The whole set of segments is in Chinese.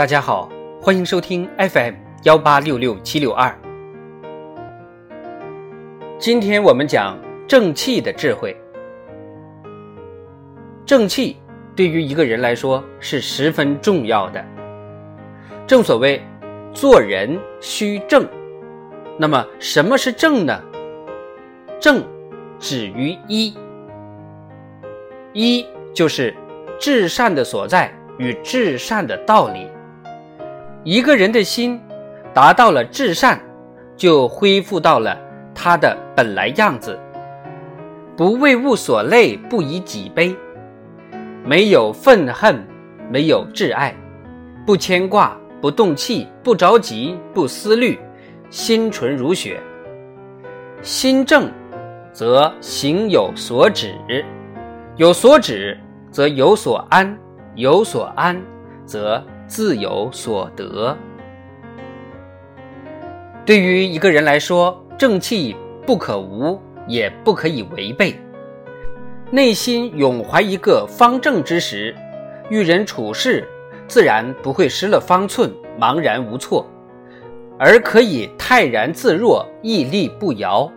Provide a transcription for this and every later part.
大家好，欢迎收听 FM 幺八六六七六二。今天我们讲正气的智慧。正气对于一个人来说是十分重要的。正所谓做人须正，那么什么是正呢？正止于一，一就是至善的所在与至善的道理。一个人的心达到了至善，就恢复到了他的本来样子，不为物所累，不以己悲，没有愤恨，没有挚爱，不牵挂，不动气，不着急，不思虑，心纯如雪。心正，则行有所止，有所止，则有所安，有所安，则。自有所得。对于一个人来说，正气不可无，也不可以违背。内心永怀一个方正之时，遇人处事自然不会失了方寸，茫然无措，而可以泰然自若，屹立不摇。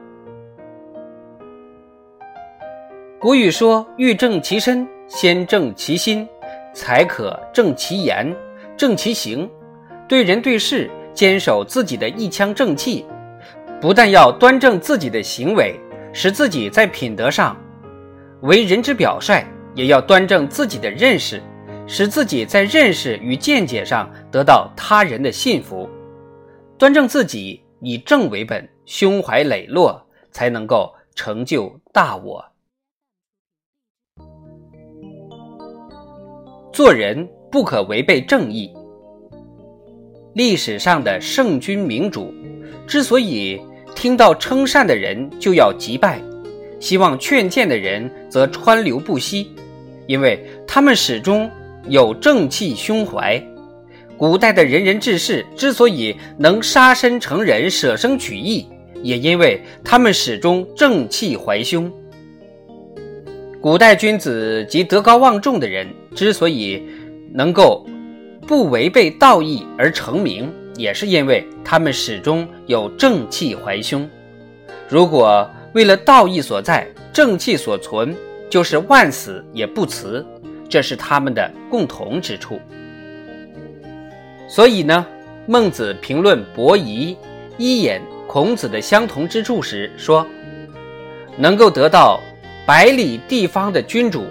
古语说：“欲正其身，先正其心，才可正其言。”正其行，对人对事坚守自己的一腔正气，不但要端正自己的行为，使自己在品德上为人之表率，也要端正自己的认识，使自己在认识与见解上得到他人的信服。端正自己，以正为本，胸怀磊落，才能够成就大我。做人。不可违背正义。历史上的圣君明主，之所以听到称善的人就要击败，希望劝谏的人则川流不息，因为他们始终有正气胸怀。古代的仁人志士之所以能杀身成仁、舍生取义，也因为他们始终正气怀胸。古代君子及德高望重的人之所以，能够不违背道义而成名，也是因为他们始终有正气怀胸。如果为了道义所在，正气所存，就是万死也不辞。这是他们的共同之处。所以呢，孟子评论伯夷、伊尹、孔子的相同之处时说：“能够得到百里地方的君主，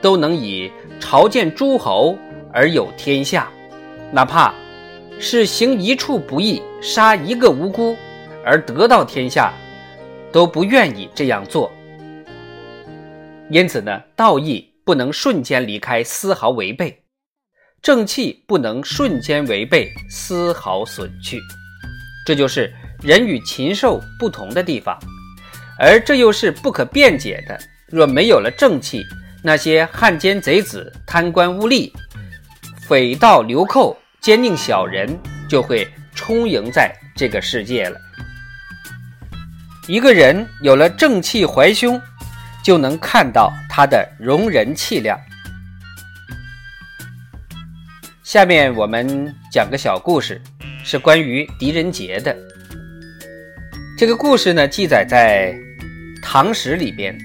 都能以朝见诸侯。”而有天下，哪怕是行一处不义，杀一个无辜，而得到天下，都不愿意这样做。因此呢，道义不能瞬间离开，丝毫违背；正气不能瞬间违背，丝毫损去。这就是人与禽兽不同的地方，而这又是不可辩解的。若没有了正气，那些汉奸贼子、贪官污吏。匪盗流寇、奸佞小人就会充盈在这个世界了。一个人有了正气怀胸，就能看到他的容人气量。下面我们讲个小故事，是关于狄仁杰的。这个故事呢，记载在《唐史》里边，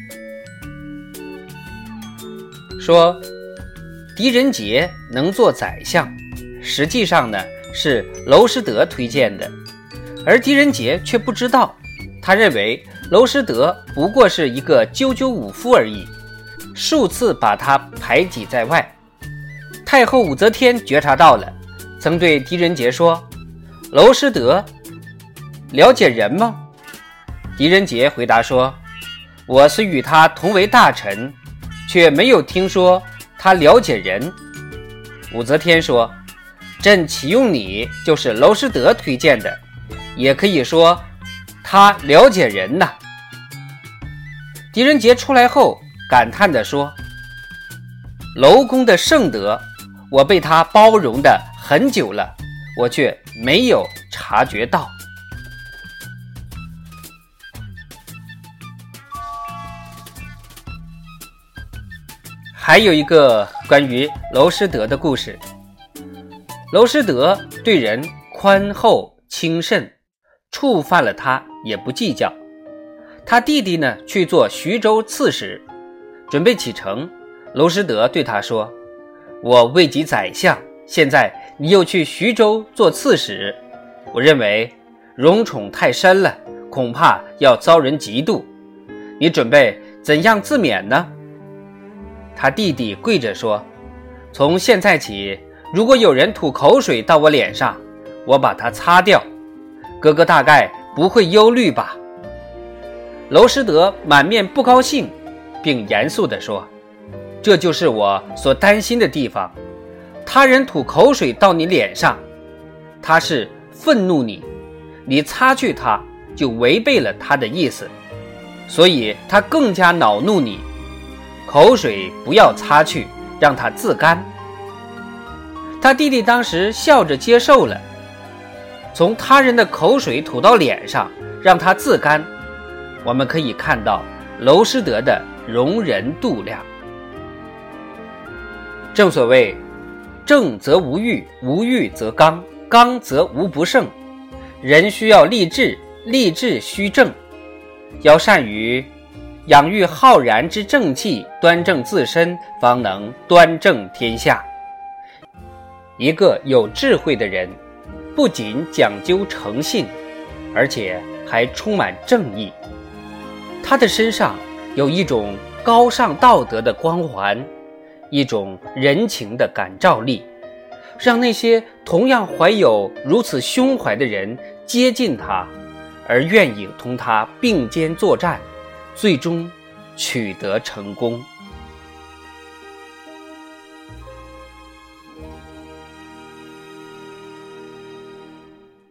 说。狄仁杰能做宰相，实际上呢是娄师德推荐的，而狄仁杰却不知道。他认为娄师德不过是一个赳赳武夫而已，数次把他排挤在外。太后武则天觉察到了，曾对狄仁杰说：“娄师德了解人吗？”狄仁杰回答说：“我虽与他同为大臣，却没有听说。”他了解人，武则天说：“朕启用你，就是娄师德推荐的，也可以说他了解人呐。”狄仁杰出来后感叹地说：“娄公的圣德，我被他包容的很久了，我却没有察觉到。”还有一个关于娄师德的故事。娄师德对人宽厚轻慎，触犯了他也不计较。他弟弟呢去做徐州刺史，准备启程。娄师德对他说：“我位极宰相，现在你又去徐州做刺史，我认为荣宠太深了，恐怕要遭人嫉妒。你准备怎样自勉呢？”他弟弟跪着说：“从现在起。”如果有人吐口水到我脸上，我把它擦掉。哥哥大概不会忧虑吧？娄师德满面不高兴，并严肃地说：“这就是我所担心的地方。他人吐口水到你脸上，他是愤怒你，你擦去他就违背了他的意思，所以他更加恼怒你。口水不要擦去，让它自干。”他弟弟当时笑着接受了，从他人的口水吐到脸上，让他自干。我们可以看到娄师德的容人度量。正所谓，正则无欲，无欲则刚，刚则无不胜。人需要立志，立志须正，要善于养育浩然之正气，端正自身，方能端正天下。一个有智慧的人，不仅讲究诚信，而且还充满正义。他的身上有一种高尚道德的光环，一种人情的感召力，让那些同样怀有如此胸怀的人接近他，而愿意同他并肩作战，最终取得成功。